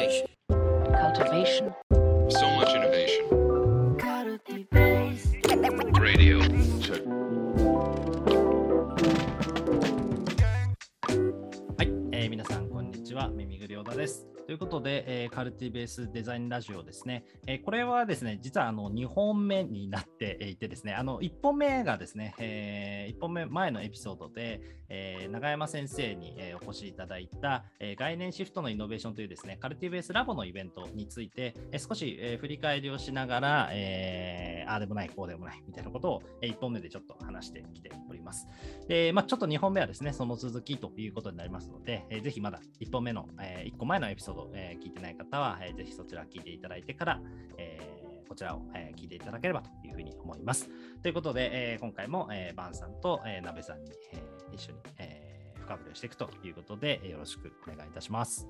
Cultivation. cultivation, So much innovation. Radio. Check. はい、えー皆さんこんにちは耳ぐりおだですということで、えーカルティベースデザインラジオですね、えーこれはですね実はあの2本目になっていてですねあの1本目がですね、え1本目前のエピソードで、えー永山先生に、えーお越しいただいた、えー概念シフトのイノベーションというですねカルティベースラボのイベントについて、えー少し、えー振り返りをしながら、えーああでもないこうでもないみたいなことを、え1本目でちょっと話してきております。で、まあ、ちょっと2本目はですね、その続きということになりますので、えーぜひまだ1本目の、え1個前のエピソード、えー聞いてない方は、えーぜひそちら聞いていただいてから、えーこちらを、え聞いていただければというふうに思います。ということで、えー今回も、えーバンさんと、えー、鍋さんに、え一緒に、え深掘りをしていくということで、よろしくお願いいたします。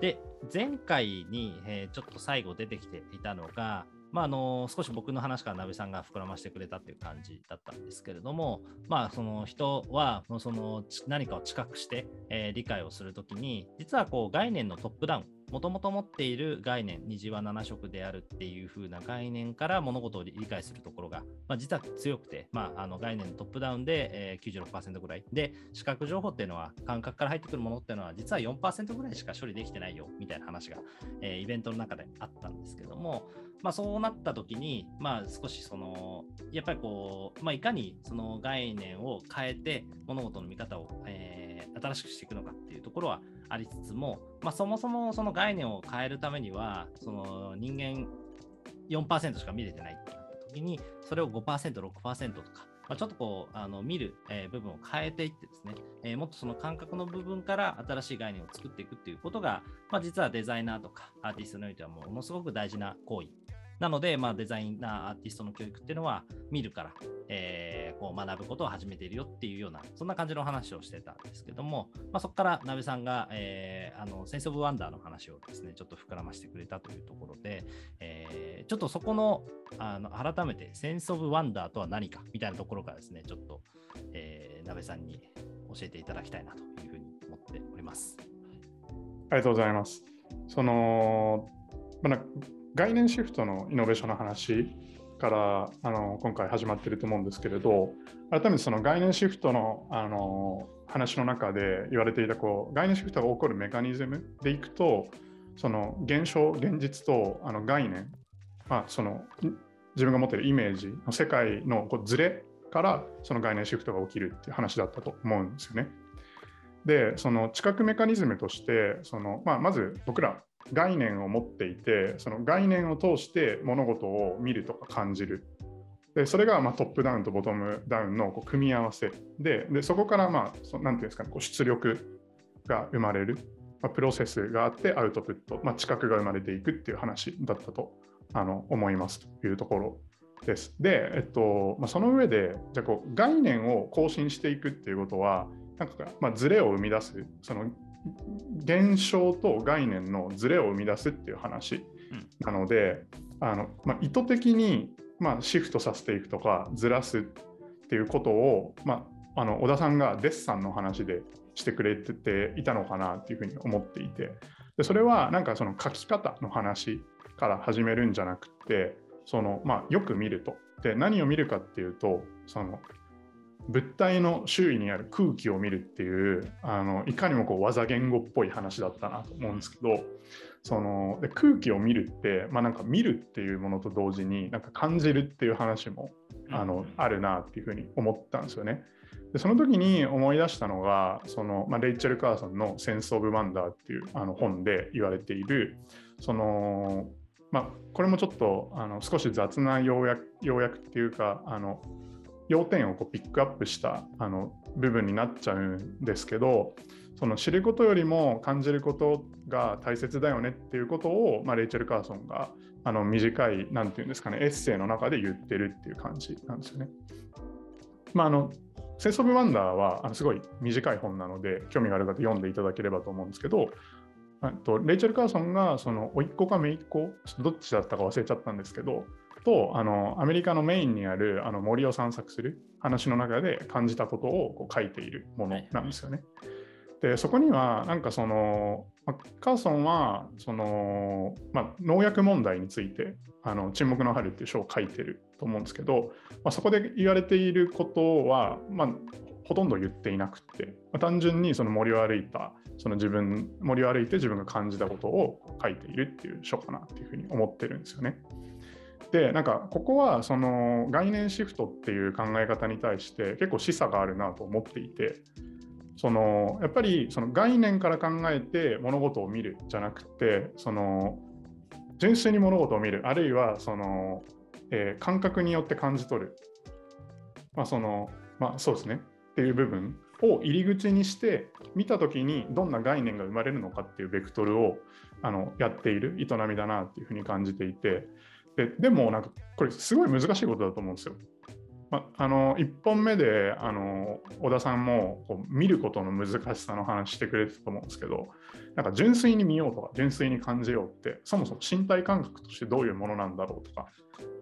で、前回に、えちょっと最後出てきていたのが、まあ、あの少し僕の話から鍋さんが膨らましてくれたっていう感じだったんですけれども、まあ、その人はその何かを知覚して、えー理解をするときに実はこう概念のトップダウンもともと持っている概念虹は7色であるっていう風な概念から物事を理解するところが、まあ、実は強くて、まあ、あの概念のトップダウンで、えー、96%ぐらい。で視覚情報っていうのは感覚から入ってくるものっていうのは実は4%ぐらいしか処理できてないよみたいな話が、えーイベントの中であったんですけども、まあ、そうなった時に、まあ、少しそのやっぱりこう、まあ、いかにその概念を変えて物事の見方を、えー新しくしていくのかっていうところはありつつも、まあ、そもそもその概念を変えるためにはその人間4%しか見れてないってなった時にそれを5%、6%とか、まあ、ちょっとこうあの見る、えー部分を変えていってですね、えーもっとその感覚の部分から新しい概念を作っていくっていうことが、まあ、実はデザイナーとかアーティストにおいてはものすごく大事な行為なので、まあ、デザイナー、アーティストの教育っていうのは、見るから、えーこう学ぶことを始めているよっていうような、そんな感じの話をしてたんですけども、まあ、そこから、なべさんが、えーあの、センス・オブ・ワンダーの話をですね、ちょっと膨らましてくれたというところで、えーちょっとそこの、あの改めて、センス・オブ・ワンダーとは何かみたいなところからですね、ちょっと、えー、なべさんに教えていただきたいなというふうに思っております。ありがとうございます。その、まあ、な概念シフトのイノベーションの話からあの今回始まってると思うんですけれど、改めてその概念シフトのあの話の中で言われていたこう概念シフトが起こるメカニズムでいくと、その現象、現実とあの概念、まあ、その自分が持っているイメージの世界のこうズレからその概念シフトが起きるっていう話だったと思うんですよね。で、その知覚メカニズムとして、そのまあ、まず僕ら概念を持っていて、その概念を通して物事を見るとか感じる。でそれがまトップダウンとボトムダウンのこう組み合わせでで、そこからまあそなんていうんですかね、こう出力が生まれる、まあ、プロセスがあってアウトプット、まあ、知覚が生まれていくっていう話だったとあの思いますというところです。で、えっとまあ、その上で、じゃこう概念を更新していくっていうことは、なんか、まあ、ズレを生み出す、その現象と概念のズレを生み出すっていう話なので、あのまあ、意図的に、まあ、シフトさせていくとか、ずらすっていうことを、まあ、あの小田さんがデッサンの話でしてくれてていたのかなっていうふうに思っていて、でそれはなんかその書き方の話から始めるんじゃなくて、そのまあ、よく見ると。で何を見るかっていうと、その物体の周囲にある空気を見るっていうあのいかにもこう技言語っぽい話だったなと思うんですけどそので空気を見るって、まあ、なんか見るっていうものと同時になんか感じるっていう話もあのあるなっていうふうに思ったんですよね。でその時に思い出したのがその、まあ、レイチェル・カーソンの「センス・オブ・ワンダー」っていうあの本で言われているその、まあ、これもちょっとあの少し雑な要約要約っていうかあの要点をこうピックアップしたあの部分になっちゃうんですけどその知ることよりも感じることが大切だよねっていうことを、まあ、レイチェル・カーソンがあの短いなんていうんですかねエッセイの中で言ってるっていう感じなんですよね。まああのセンス・オブ・ワンダーはあのすごい短い本なので興味がある方読んでいただければと思うんですけどとレイチェル・カーソンがその甥っ子か姪っ子どっちだったか忘れちゃったんですけどとあのアメリカのメインにあるあの森を散策する話の中で感じたことをこう書いているものなんですよね。でそこにはなんかそのまあカーソンはその、まあ、農薬問題についてあの沈黙の春っていう書を書いてると思うんですけど、まあ、そこで言われていることは、まあ、ほとんど言っていなくて、まあ、単純にその森を歩いたその自分森を歩いて自分が感じたことを書いているっていう書かなっていうふうに思ってるんですよね。でなんかここはその概念シフトっていう考え方に対して結構示唆があるなと思っていてそのやっぱりその概念から考えて物事を見るじゃなくてその純粋に物事を見るあるいはその、えー感覚によって感じ取る。まあそのまあそうですね。っていう部分を入り口にして見た時にどんな概念が生まれるのかっていうベクトルをあのやっている営みだなっていうふうに感じていてででもなんかこれすごい難しいことだと思うんですよ。まあの1本目であの小田さんもこう見ることの難しさの話してくれてたと思うんですけどなんか純粋に見ようとか純粋に感じようってそもそも身体感覚としてどういうものなんだろうとか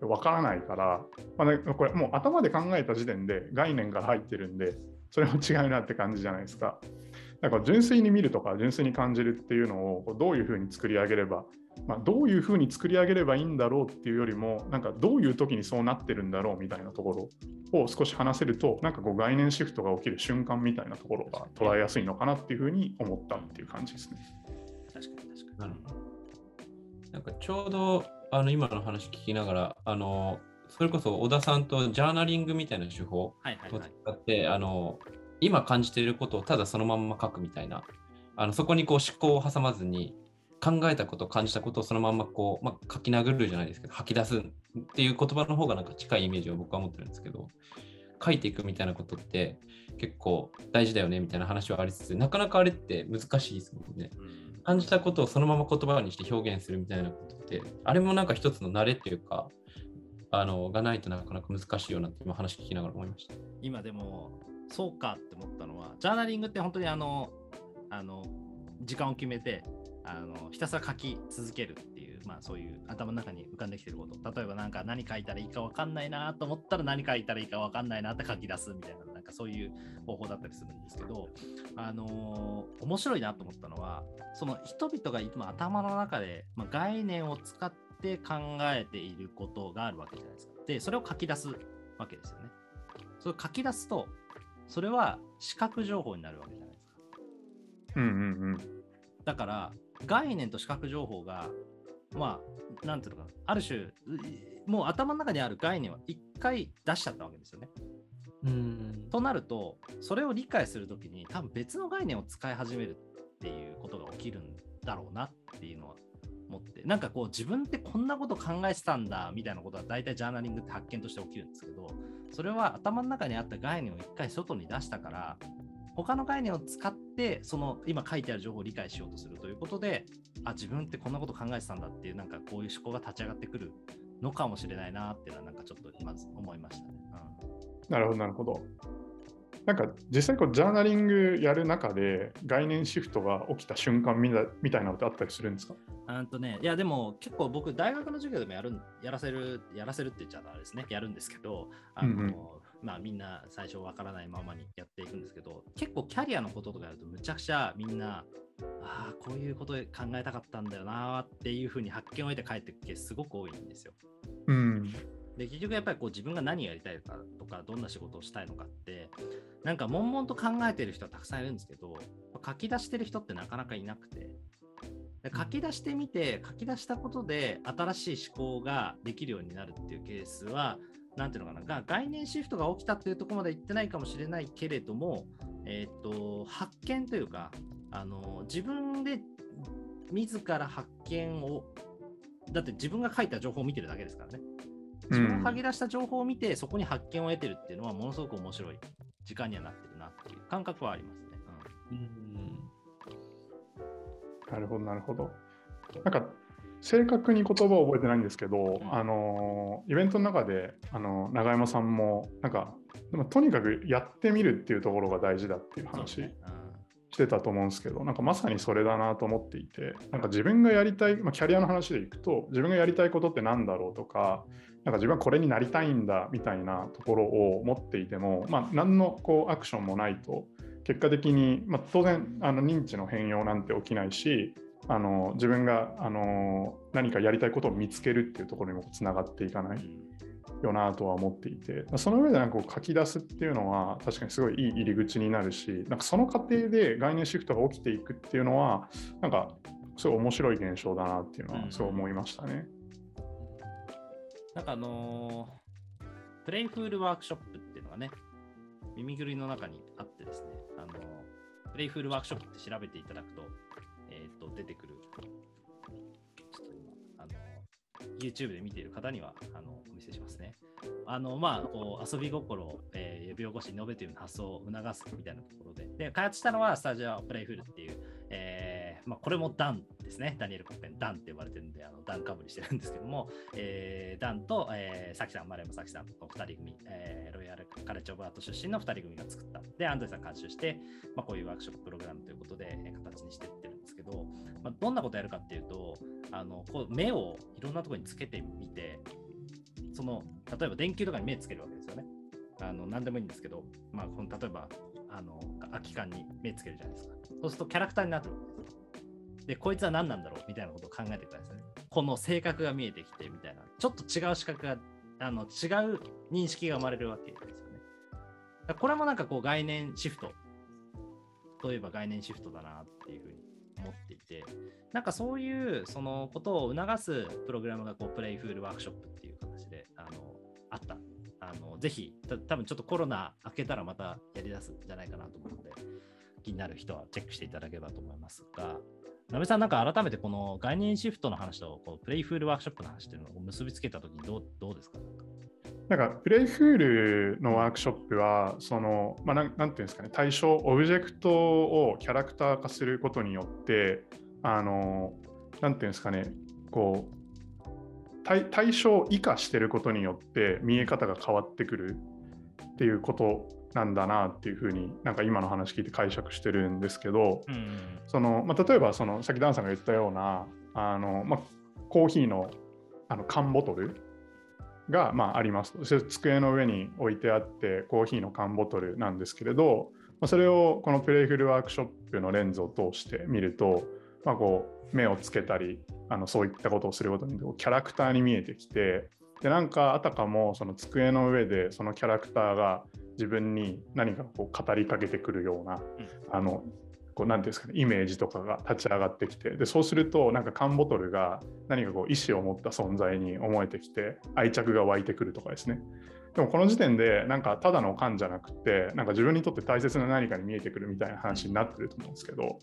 わからないから、まあね、これもう頭で考えた時点で概念から入ってるんでそれも違うなって感じじゃないですか。だから純粋に見るとか純粋に感じるっていうのをこうどういうふうに作り上げれば、まあ、どういうふうに作り上げればいいんだろうっていうよりもなんかどういう時にそうなってるんだろうみたいなところを少し話せるとなんかこう概念シフトが起きる瞬間みたいなところが捉えやすいのかなっていうふうに思ったっていう感じですね。確かに確かなるほど。なんかちょうどあの今の話聞きながら、あのそれこそ小田さんとジャーナリングみたいな手法をに。はいはいはい。使って、あの今感じていることをただそのまんま書くみたいな、あのそこにこう思考を挟まずに、考えたこと、感じたことをそのまんまこう、まあ、書き殴るじゃないですけど、吐き出すっていう言葉の方がなんか近いイメージを僕は持ってるんですけど、書いていくみたいなことって結構大事だよねみたいな話はありつつ、なかなかあれって難しいですもんね。うん感じたことをそのまま言葉にして表現するみたいなことって、あれもなんか一つの慣れっていうか、あのがないとなかなか難しいよなって今話聞きながら思いました。今でもそうかって思ったのはジャーナリングって本当にあのあの時間を決めてあのひたすら書き続けるっていう、まあ、そういう頭の中に浮かんできてること例えばなんか何書いたらいいか分かんないなと思ったら何書いたらいいか分かんないなって書き出すみたいななんかそういう方法だったりするんですけど、あのー面白いなと思ったのはその人々が今頭の中で、まあ、概念を使って考えていることがあるわけじゃないですか。でそれを書き出すわけですよね。それを書き出すとそれは視覚情報になるわけじゃないですか。うんうんうんだから概念と視覚情報がまあなんていうのかなある種うもう頭の中にある概念は一回出しちゃったわけですよね。うんとなるとそれを理解するときに多分別の概念を使い始めるっていうことが起きるんだろうなっていうのは思ってなんかこう自分ってこんなこと考えてたんだみたいなことは大体ジャーナリングって発見として起きるんですけどそれは頭の中にあった概念を一回外に出したから他の概念を使ってその今書いてある情報を理解しようとするということであ自分ってこんなこと考えてたんだっていうなんかこういう思考が立ち上がってくるのかもしれないなっていうのはなんかちょっとまず思いましたね。なるほど、なるほど。なんか実際こうジャーナリングやる中で概念シフトが起きた瞬間みたみたいなのってあったりするんですか？うんとね、いやでも結構僕大学の授業でもやるんやらせるやらせるって言っちゃあれですねやるんですけどあの、うんうんまあみんな最初わからないままにやっていくんですけど結構キャリアのこととかやるとむちゃくちゃみんなああこういうことで考えたかったんだよなーっていうふうに発見を得て帰ってくケースすごく多いんですよ。うん。で結局やっぱりこう自分が何やりたいかとかどんな仕事をしたいのかってなんか悶々と考えてる人はたくさんいるんですけど書き出してる人ってなかなかいなくてで書き出してみて書き出したことで新しい思考ができるようになるっていうケースはなんていうのかなが概念シフトが起きたっていうところまで行ってないかもしれないけれども、えー、と発見というかあの自分で自ら発見をだって自分が書いた情報を見てるだけですからね。自分が書き出した情報を見て、そこに発見を得てるっていうのはものすごく面白い時間にはなってるなっていう感覚はありますね。うんなるほど、なるほど。なんか正確に言葉を覚えてないんですけど、うん。あのイベントの中であの長山さんもなんかでもとにかくやってみるっていうところが大事だっていううん、話してたと思うんですけど、なんかまさにそれだなと思っていて、なんか自分がやりたい、まあ、キャリアの話でいくと、自分がやりたいことって何だろうとか、なんか自分はこれになりたいんだみたいなところを持っていても、まあ、何のこうアクションもないと、結果的に、まあ、当然あの認知の変容なんて起きないしあの自分があの何かやりたいことを見つけるっていうところにもつながっていかないよなとは思っていてその上でなんかこう書き出すっていうのは確かにすごいいい入り口になるしなんかその過程で概念シフトが起きていくっていうのはなんかすごい面白い現象だなっていうのはそう思いましたね。なんかあのープレイフールワークショップっていうのがね、耳ぐりの中にあってですね、あのープレイフールワークショップって調べていただくと、えっ、と、出てくる、ちょっと今、あのー YouTube で見ている方には、あの、お見せしますね。あの、まあ、こう遊び心、えー呼び起こし、イノベーティブな発想を促すみたいなところで、で、開発したのはスタジオプレイフルっていう、えーまあ、これもダン。ですね。ダニエル・コッペン、ダンって呼ばれてるんで、あのダンかぶりしてるんですけども、えーダンと、えー、サキさん、丸山サキさんの2人組、えーロイヤルカレッジ・オブ・アート出身の2人組が作った。で、アンドレさん監修して、まあ、こういうワークショッププログラムということで、えー形にしてってるんですけど、まあ、どんなことやるかっていうと、あのこう目をいろんなところにつけてみて、その例えば電球とかに目つけるわけですよね。あの何でもいいんですけど、まあ、この例えばあの空き缶に目つけるじゃないですか。そうするとキャラクターになるわけです。で、こいつは何なんだろう？みたいなことを考えてください。この性格が見えてきてみたいな、ちょっと違う視覚が、あの違う認識が生まれるわけですよね。これもなんかこう概念シフトといえば概念シフトだなっていうふうに思っていて、なんかそういうそのことを促すプログラムがこうプレイフールワークショップっていう形であのあった。あのぜひ、た多分ちょっとコロナ明けたらまたやりだすんじゃないかなと思うので、気になる人はチェックしていただければと思いますが、なべさん、なんか改めてこの概念シフトの話とこうプレイフールワークショップの話っていうのを結びつけたときにどうどうですか？なんかプレイフールのワークショップはその、まあ、なんていうんですかね対象オブジェクトをキャラクター化することによってあのなんていうんですかねこう対対象を生かしてることによって見え方が変わってくるっていうことなんだなっていうふうになんか今の話聞いて解釈してるんですけど、うん。そのまあ、例えばそのさっきダンさんが言ったようなあの、まあ、コーヒーのあの缶ボトルが、まあ、ありますとそれ机の上に置いてあってコーヒーの缶ボトルなんですけれど、まあ、それをこのプレイフルワークショップのレンズを通して見ると、まあ、こう目をつけたりあのそういったことをすることによってこうキャラクターに見えてきてでなんかあたかもその机の上でそのキャラクターが自分に何かこう語りかけてくるような、あのこうなんていうんですかねイメージとかが立ち上がってきてでそうするとなんか缶ボトルが何かこう意思を持った存在に思えてきて愛着が湧いてくるとかですね。でもこの時点でなんかただの缶じゃなくてなんか自分にとって大切な何かに見えてくるみたいな話になってると思うんですけど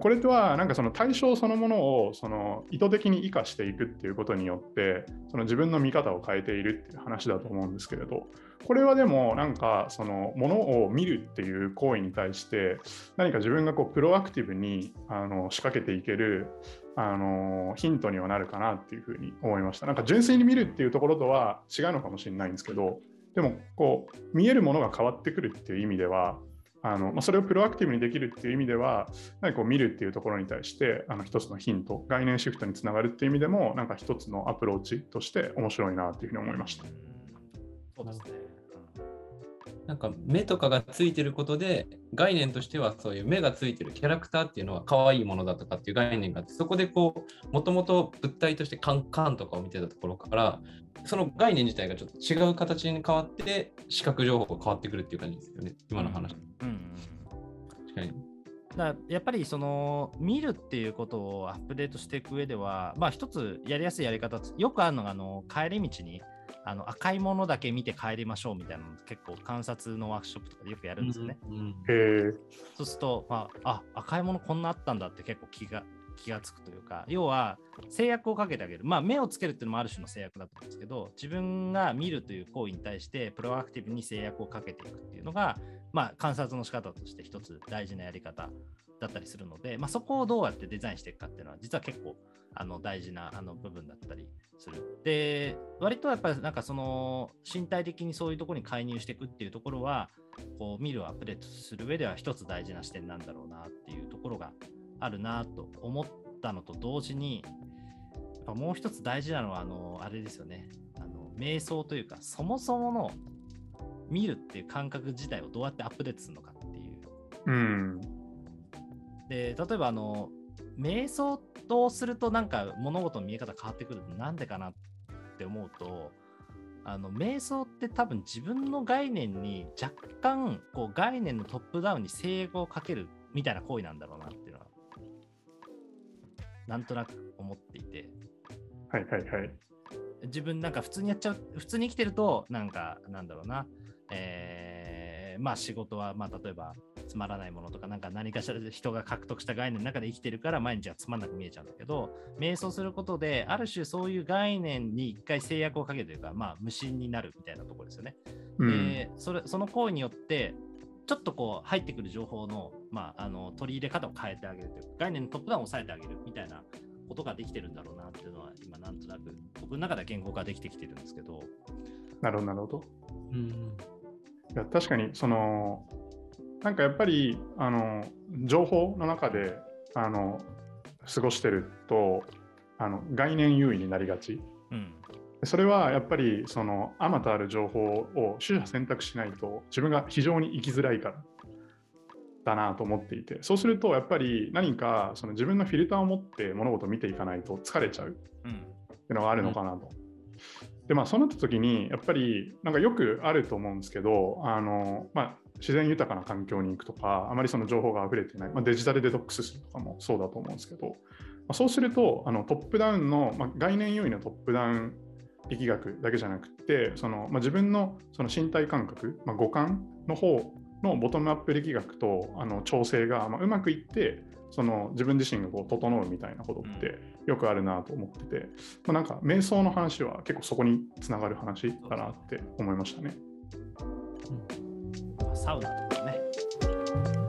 これとはなんかその対象そのものをその意図的に生かしていくっていうことによってその自分の見方を変えているっていう話だと思うんですけれどこれはでもなんかそのものを見るっていう行為に対して何か自分がこうプロアクティブにあの仕掛けていけるあのヒントにはなるかなっていうふうに思いました。なんか純粋に見るっていうところとは違うのかもしれないんですけどでもこう見えるものが変わってくるっていう意味ではあのま、それをプロアクティブにできるっていう意味では、何かこう見るっていうところに対して、あの一つのヒント、概念シフトにつながるっていう意味でも、なんか一つのアプローチとして面白いなっていうふうに思いました。そうですね。なんか目とかがついてることで概念としてはそういう目がついてるキャラクターっていうのは可愛いものだとかっていう概念があってそこでこうもともと物体としてカンカンとかを見てたところからその概念自体がちょっと違う形に変わって視覚情報が変わってくるっていう感じですよね。今の話。うん。うん。確かに。だやっぱりその見るっていうことをアップデートしていく上では、まあ一つやりやすいやり方よくあるのがあの帰り道にあの赤いものだけ見て帰りましょうみたいなの結構観察のワークショップとかでよくやるんですよね。うんそうすると、まあ、あ赤いものこんなあったんだって結構気が気がつくというか要は制約をかけてあげる、まあ、目をつけるっていうのもある種の制約だと思うんですけど自分が見るという行為に対してプロアクティブに制約をかけていくっていうのが、まあ、観察の仕方として一つ大事なやり方だったりするので、まあ、そこをどうやってデザインしていくかっていうのは実は結構あの大事なあの部分だったりする。で割とやっぱりなんかその身体的にそういうところに介入していくっていうところはこう見るをアップデートする上では一つ大事な視点なんだろうなっていうところがあるなと思ったのと同時にやっぱもう一つ大事なのはあのあれですよねあの瞑想というかそもそもの見るっていう感覚自体をどうやってアップデートするのかっていううん。で例えばあの瞑想とするとなんか物事の見え方変わってくるのなんでかなって思うとあの瞑想って多分自分の概念に若干こう概念のトップダウンに制御をかけるみたいな行為なんだろうなっていうのはなんとなく思っていてはいはいはい。自分なんか普通にやっちゃう普通に生きてるとなんかなんだろうなえーまあ仕事はまあ例えばつまらないものとかなんか何かしらで人が獲得した概念の中で生きてるから毎日はつまんなく見えちゃうんだけど瞑想することである種そういう概念に一回制約をかけるというかまあ無心になるみたいなところですよね。うんでそれその行為によってちょっとこう入ってくる情報の,、まあ、あの取り入れ方を変えてあげるというか概念のトップダウンを抑えてあげるみたいなことができてるんだろうなっていうのは今なんとなく僕の中では言語化できてきてるんですけど。なるほどなるほど。うんいや確かにそのなんかやっぱりあの情報の中であの過ごしてるとあの概念優位になりがち。うん。それはやっぱりそのあまたある情報を取捨選択しないと自分が非常に生きづらいからだなと思っていて。そうするとやっぱり何かその自分のフィルターを持って物事を見ていかないと疲れちゃう。うん。っていうのがあるのかなと。でまあそうなった時にやっぱりなんかよくあると思うんですけどあの、まあ、自然豊かな環境に行くとかあまりその情報が溢れてない、まあ、デジタルデトックスするとかもそうだと思うんですけど、まあ、そうするとあのトップダウンの、まあ、概念優位のトップダウン力学だけじゃなくてその、まあ、自分のその身体感覚、まあ、五感の方のボトムアップ力学とあの調整が、まあ、うまくいってその自分自身がこう整うみたいなことってよくあるなと思ってて、まあ、なんか瞑想の話は結構そこにつながる話だなって思いましたね。サウナとかね。